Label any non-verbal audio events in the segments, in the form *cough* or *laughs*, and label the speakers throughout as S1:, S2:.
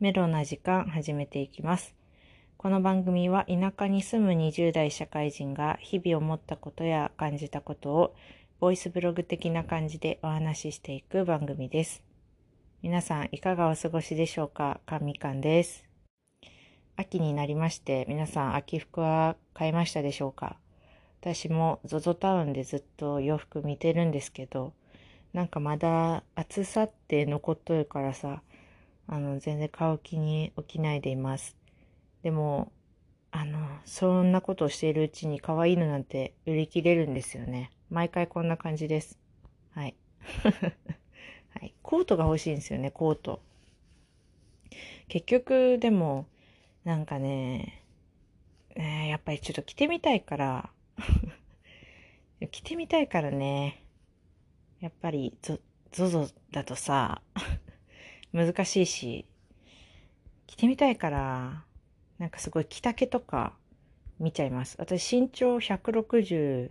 S1: メロな時間始めていきます。この番組は田舎に住む20代社会人が日々思ったことや感じたことをボイスブログ的な感じでお話ししていく番組です。皆さんいかがお過ごしでしょうか？かみかんです。秋になりまして皆さん秋服は買いましたでしょうか？私も ZOZO タウンでずっと洋服見てるんですけどなんかまだ暑さって残っとるからさあの全然買う気に起きないでいます。でもあのそんなことをしているうちに可愛いのなんて売り切れるんですよね。毎回こんな感じです。はい、*laughs* はい、コートが欲しいんですよねコート。結局でもなんかねねやっぱりちょっと着てみたいから。*laughs* 着てみたいからね。やっぱりゾ ZOZO だとさ。*laughs* 難しいし着てみたいからなんかすごい着丈とか見ちゃいます。私身長167、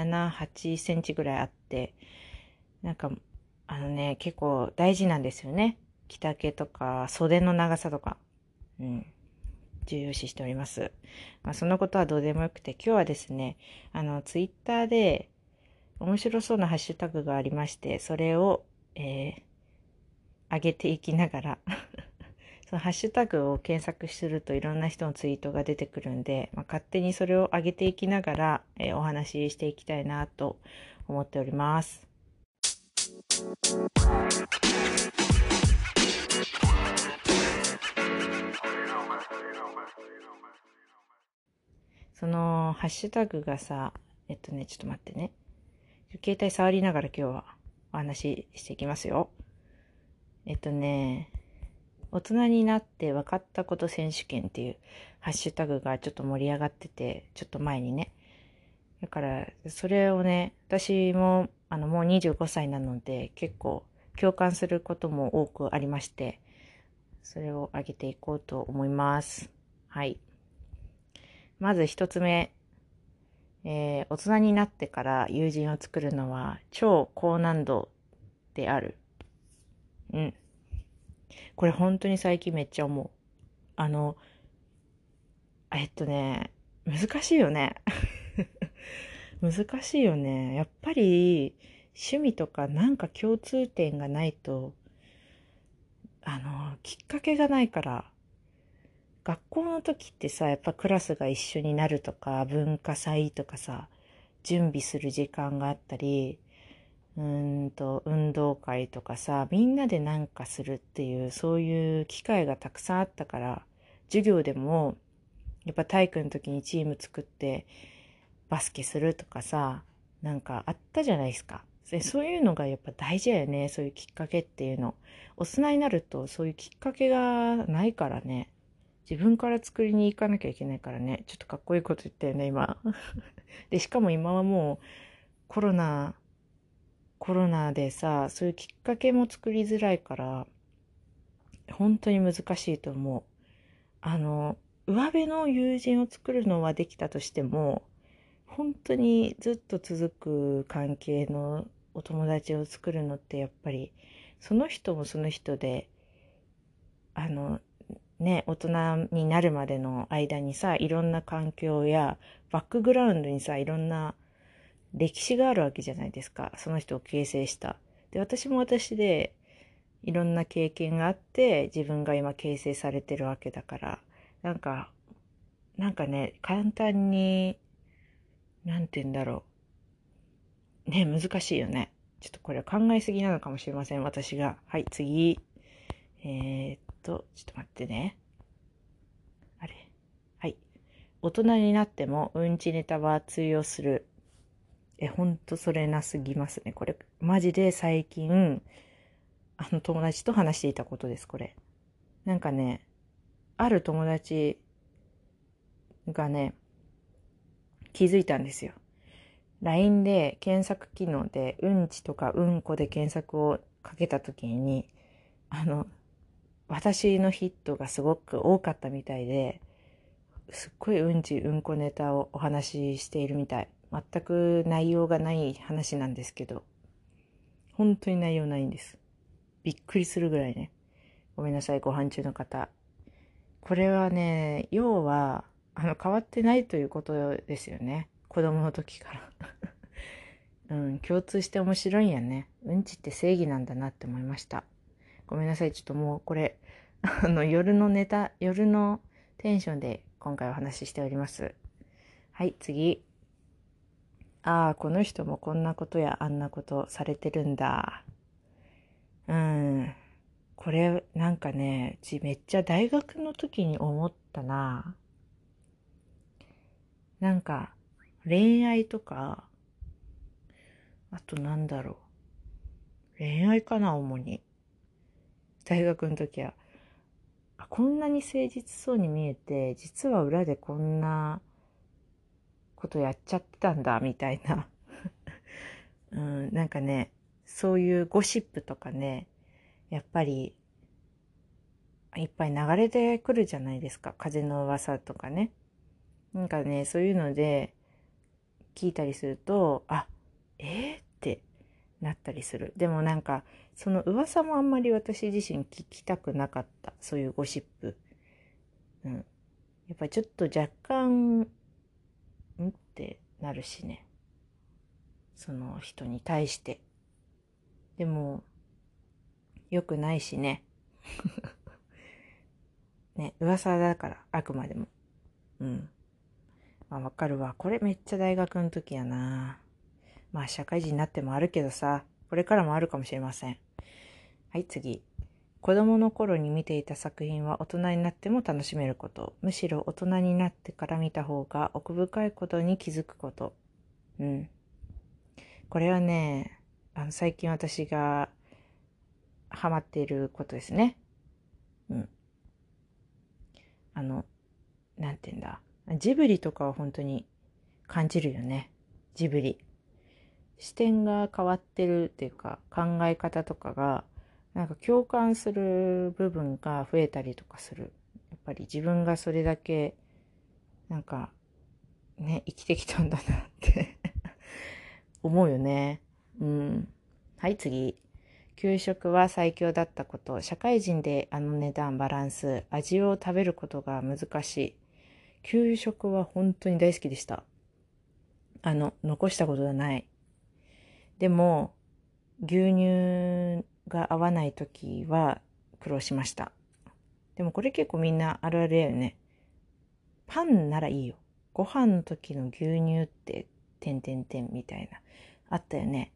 S1: 8センチぐらいあってなんかあのね結構大事なんですよね。着丈とか袖の長さとか。うん。重要視しております。まあ、そんなことはどうでもよくて、今日はですね、あの、ツイッターで面白そうなハッシュタグがありまして、それを、えー、上げていきながら *laughs* そのハッシュタグを検索するといろんな人のツイートが出てくるんで、まあ、勝手にそれを上げていきながら、えー、お話ししていきたいなと思っております。そのハッシュタグがさ、えっとね、ちょっと待ってね。携帯触りながら今日はお話ししていきますよ。えっとね、大人になって分かったこと選手権っていうハッシュタグがちょっと盛り上がってて、ちょっと前にね。だから、それをね、私も、あの、もう25歳なので、結構共感することも多くありまして、それを上げていこうと思います。はい。まず一つ目、えー、大人になってから友人を作るのは超高難度である。うん。これ本当に最近めっちゃ思う。あの、えっとね、難しいよね。*laughs* 難しいよね。やっぱり趣味とかなんか共通点がないと、あの、きっかけがないから、学校の時ってさやっぱクラスが一緒になるとか文化祭とかさ準備する時間があったりうんと運動会とかさみんなで何かするっていうそういう機会がたくさんあったから授業でもやっぱ体育の時にチーム作ってバスケするとかさなんかあったじゃないですかそういうのがやっぱ大事だよねそういうきっかけっていうの大人になるとそういうきっかけがないからね自分から作りに行かなきゃいけないからね。ちょっとかっこいいこと言ったよね、今。*laughs* で、しかも今はもうコロナ、コロナでさ、そういうきっかけも作りづらいから、本当に難しいと思う。あの、上辺の友人を作るのはできたとしても、本当にずっと続く関係のお友達を作るのってやっぱり、その人もその人で、あの、ね、大人になるまでの間にさ、いろんな環境やバックグラウンドにさ、いろんな歴史があるわけじゃないですか。その人を形成した。で、私も私でいろんな経験があって、自分が今形成されてるわけだから、なんか、なんかね、簡単に、なんて言うんだろう。ね、難しいよね。ちょっとこれは考えすぎなのかもしれません、私が。はい、次。えー、っと、ちょっと待ってね。あれ。はい。大人になってもうんちネタは通用する。え、ほんとそれなすぎますね。これ、マジで最近、あの友達と話していたことです、これ。なんかね、ある友達がね、気づいたんですよ。LINE で検索機能でうんちとかうんこで検索をかけた時に、あの、私のヒットがすごく多かったみたいで、すっごいうんちうんこネタをお話ししているみたい。全く内容がない話なんですけど、本当に内容ないんです。びっくりするぐらいね。ごめんなさい、ご飯中の方。これはね、要は、あの、変わってないということですよね。子供の時から。*laughs* うん、共通して面白いんやね。うんちって正義なんだなって思いました。ごめんなさい、ちょっともうこれ、*laughs* あの、夜のネタ、夜のテンションで今回お話ししております。はい、次。ああ、この人もこんなことやあんなことされてるんだ。うん。これ、なんかね、うちめっちゃ大学の時に思ったな。なんか、恋愛とか、あとなんだろう。恋愛かな、主に。大学の時は。こんなに誠実そうに見えて、実は裏でこんなことやっちゃってたんだ、みたいな。*laughs* うん、なんかね、そういうゴシップとかね、やっぱり、いっぱい流れてくるじゃないですか。風の噂とかね。なんかね、そういうので聞いたりすると、あ、えー、ってなったりする。でもなんか、その噂もあんまり私自身聞きたくなかった。そういうゴシップ。うん。やっぱりちょっと若干、ん？ってなるしね。その人に対して。でも、良くないしね。*laughs* ね、噂だから、あくまでも。うん。まあわかるわ。これめっちゃ大学の時やな。まあ社会人になってもあるけどさ、これからもあるかもしれません。はい、次。子供の頃に見ていた作品は大人になっても楽しめること。むしろ大人になってから見た方が奥深いことに気づくこと。うん。これはね、あの最近私がハマっていることですね。うん。あの、なんて言うんだ。ジブリとかは本当に感じるよね。ジブリ。視点が変わってるっていうか考え方とかがなんか共感する部分が増えたりとかする。やっぱり自分がそれだけなんかね、生きてきたんだなって *laughs* 思うよね。うん。はい、次。給食は最強だったこと。社会人であの値段、バランス、味を食べることが難しい。給食は本当に大好きでした。あの、残したことはない。でも、牛乳が合わない時は苦労しました。でもこれ結構みんなあるあるだよね。パンならいいよ。ご飯の時の牛乳って、てんてんてんみたいな。あったよね。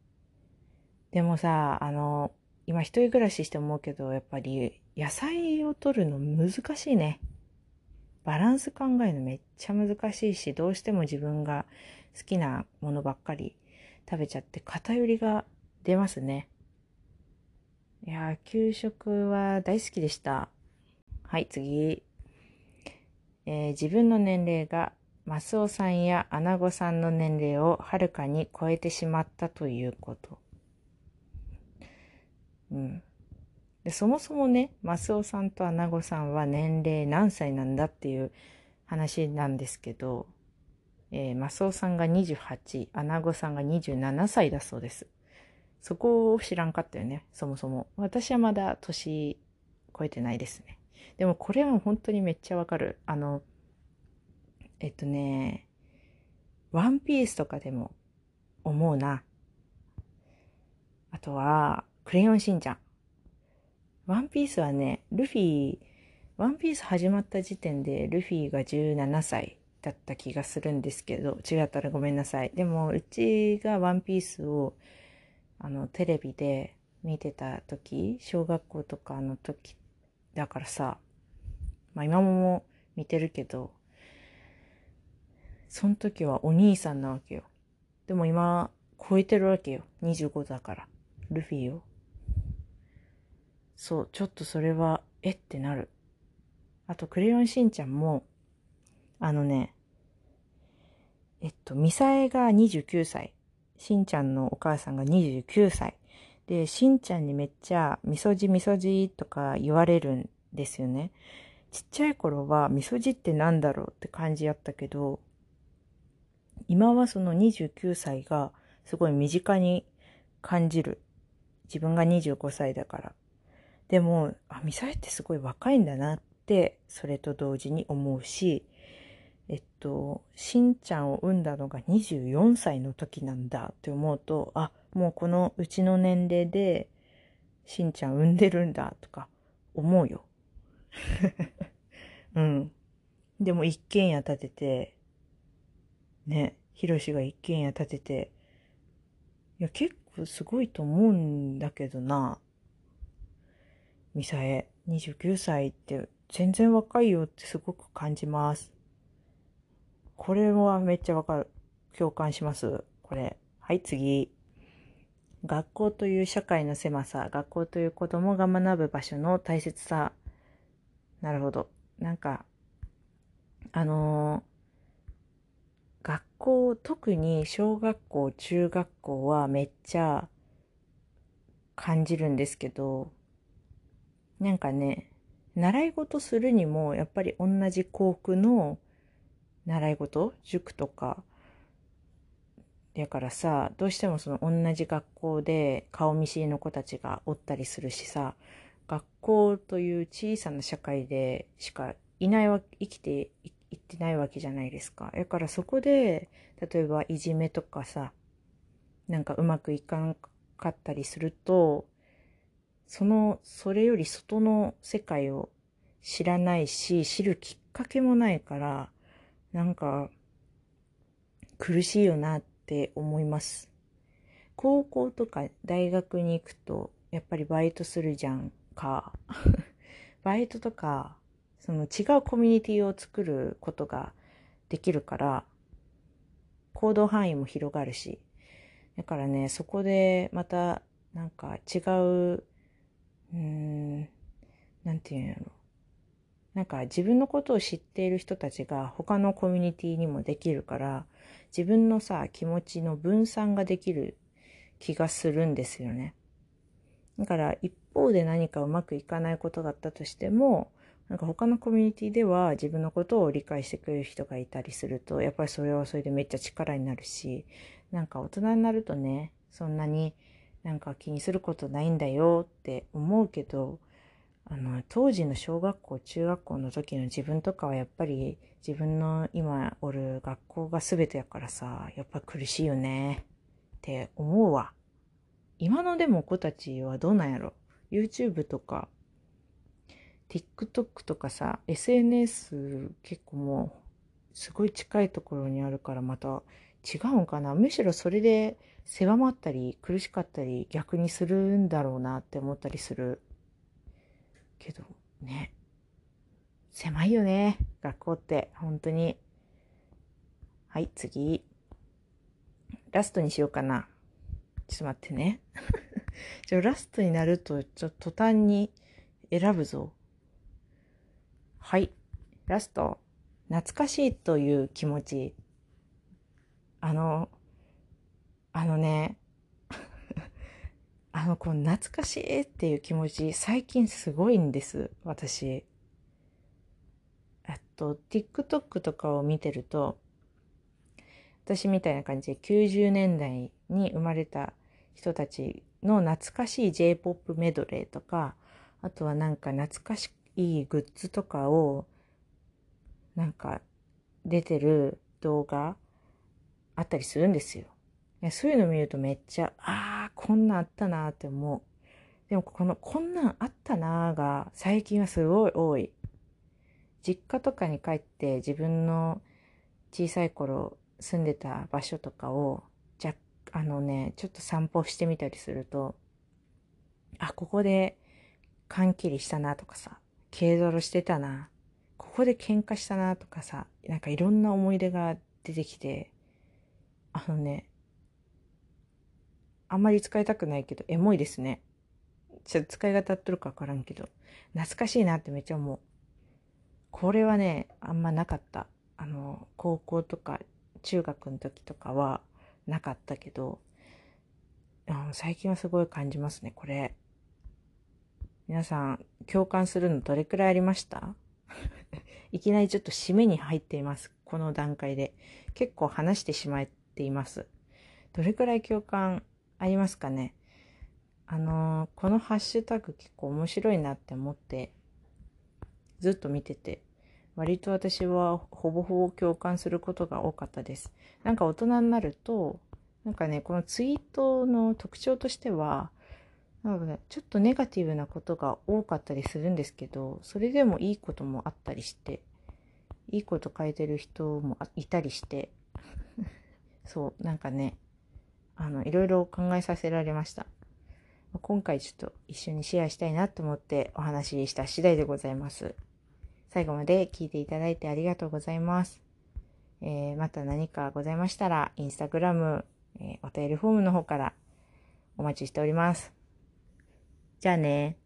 S1: でもさ、あの、今一人暮らしして思うけど、やっぱり野菜を取るの難しいね。バランス考えるのめっちゃ難しいし、どうしても自分が好きなものばっかり食べちゃって偏りが出ますね。いや給食は大好きでした。はい、次。えー、自分の年齢がマスオさんやアナゴさんの年齢をはるかに超えてしまったということ。うん。で、そもそもね、マスオさんとアナゴさんは年齢何歳なんだっていう話なんですけど、えー、マスオさんが28、アナゴさんが27歳だそうです。そこを知らんかったよね、そもそも。私はまだ年超えてないですね。でもこれは本当にめっちゃわかる。あの、えっとね、ワンピースとかでも思うな。あとは、クレヨンしんちゃん。ワンピースはね、ルフィ、ワンピース始まった時点でルフィが17歳だった気がするんですけど、違ったらごめんなさい。でも、うちがワンピースを、あの、テレビで見てた時、小学校とかの時、だからさ、まあ今も見てるけど、その時はお兄さんなわけよ。でも今、超えてるわけよ。25だから。ルフィを。そう、ちょっとそれは、えってなる。あと、クレヨンしんちゃんも、あのね、えっと、ミサエが29歳。しんちゃんのお母さんが29歳。で、しんちゃんにめっちゃ、みそじみそじとか言われるんですよね。ちっちゃい頃は、みそじってなんだろうって感じやったけど、今はその29歳がすごい身近に感じる。自分が25歳だから。でも、あ、ミサイってすごい若いんだなって、それと同時に思うし、えっと、しんちゃんを産んだのが24歳の時なんだって思うと、あ、もうこのうちの年齢で、しんちゃん産んでるんだとか思うよ。*laughs* うん。でも一軒家建てて、ね、ひろしが一軒家建てて、いや、結構すごいと思うんだけどな。ミサエ、29歳って全然若いよってすごく感じます。これはめっちゃわかる。共感します。これ。はい、次。学校という社会の狭さ、学校という子供が学ぶ場所の大切さ。なるほど。なんか、あのー、学校、特に小学校、中学校はめっちゃ感じるんですけど、なんかね、習い事するにも、やっぱり同じ校区の習い事？塾とか、だからさ、どうしてもその同じ学校で顔見知りの子たちがおったりするしさ、学校という小さな社会でしかいないわ、生きていってないわけじゃないですか。だからそこで、例えばいじめとかさ、なんかうまくいかんかったりすると、その、それより外の世界を知らないし、知るきっかけもないから、なんか、苦しいよなって思います。高校とか大学に行くと、やっぱりバイトするじゃんか。*laughs* バイトとか、その違うコミュニティを作ることができるから、行動範囲も広がるし。だからね、そこでまた、なんか違ううーん、なんていうんやろ。なんか自分のことを知っている人たちが他のコミュニティにもできるから、自分のさ、気持ちの分散ができる気がするんですよね。だから一方で何かうまくいかないことがあったとしても、なんか他のコミュニティでは自分のことを理解してくれる人がいたりすると、やっぱりそれはそれでめっちゃ力になるし、なんか大人になるとね、そんなになんか気にすることないんだよって思うけど、あの、当時の小学校、中学校の時の自分とかはやっぱり自分の今おる学校が全てやからさ、やっぱ苦しいよねって思うわ。今のでも子たちはどうなんやろ ?YouTube とか、TikTok とかさ、SNS 結構もうすごい近いところにあるからまた違うんかなむしろそれで狭まったり苦しかったり逆にするんだろうなって思ったりするけどね。狭いよね。学校って。本当に。はい次。ラストにしようかな。ちょっと待ってね。*laughs* じゃラストになるとちょっと途端に選ぶぞ。はい。ラスト。懐かしいという気持ち。あのあのね、あの、この懐かしいっていう気持ち、最近すごいんです、私。えっと、TikTok とかを見てると、私みたいな感じで90年代に生まれた人たちの懐かしい J-POP メドレーとか、あとはなんか懐かしいグッズとかを、なんか出てる動画あったりするんですよ。そういうの見るとめっちゃ、ああ、こんなんあったなって思う。でもこの、こんなんあったなーが最近はすごい多い。実家とかに帰って自分の小さい頃住んでた場所とかを、じゃ、あのね、ちょっと散歩してみたりすると、あ、ここで缶切りしたなとかさ、軽泥してたな、ここで喧嘩したなとかさ、なんかいろんな思い出が出てきて、あのね、あんまり使いたくないけど、エモいですね。ちょっと使い方合ってるかわからんけど、懐かしいなってめっちゃ思う。これはね、あんまなかった。あの、高校とか中学の時とかはなかったけど、うん最近はすごい感じますね、これ。皆さん、共感するのどれくらいありました？*laughs* いきなりちょっと締めに入っています。この段階で。結構話してしまっています。どれくらい共感ありますかねあのーこのハッシュタグ結構面白いなって思って、ずっと見てて、割と私はほぼほぼ共感することが多かったです。なんか大人になると、なんかね、このツイートの特徴としては、なんかね、ちょっとネガティブなことが多かったりするんですけど、それでもいいこともあったりして、いいこと書いてる人もいたりして、*laughs* そう、なんかね、あの、いろいろ考えさせられました。今回ちょっと一緒にシェアしたいなと思ってお話しした次第でございます。最後まで聞いていただいてありがとうございます。えーまた何かございましたら、インスタグラム、えーお便りフォームの方からお待ちしております。じゃあね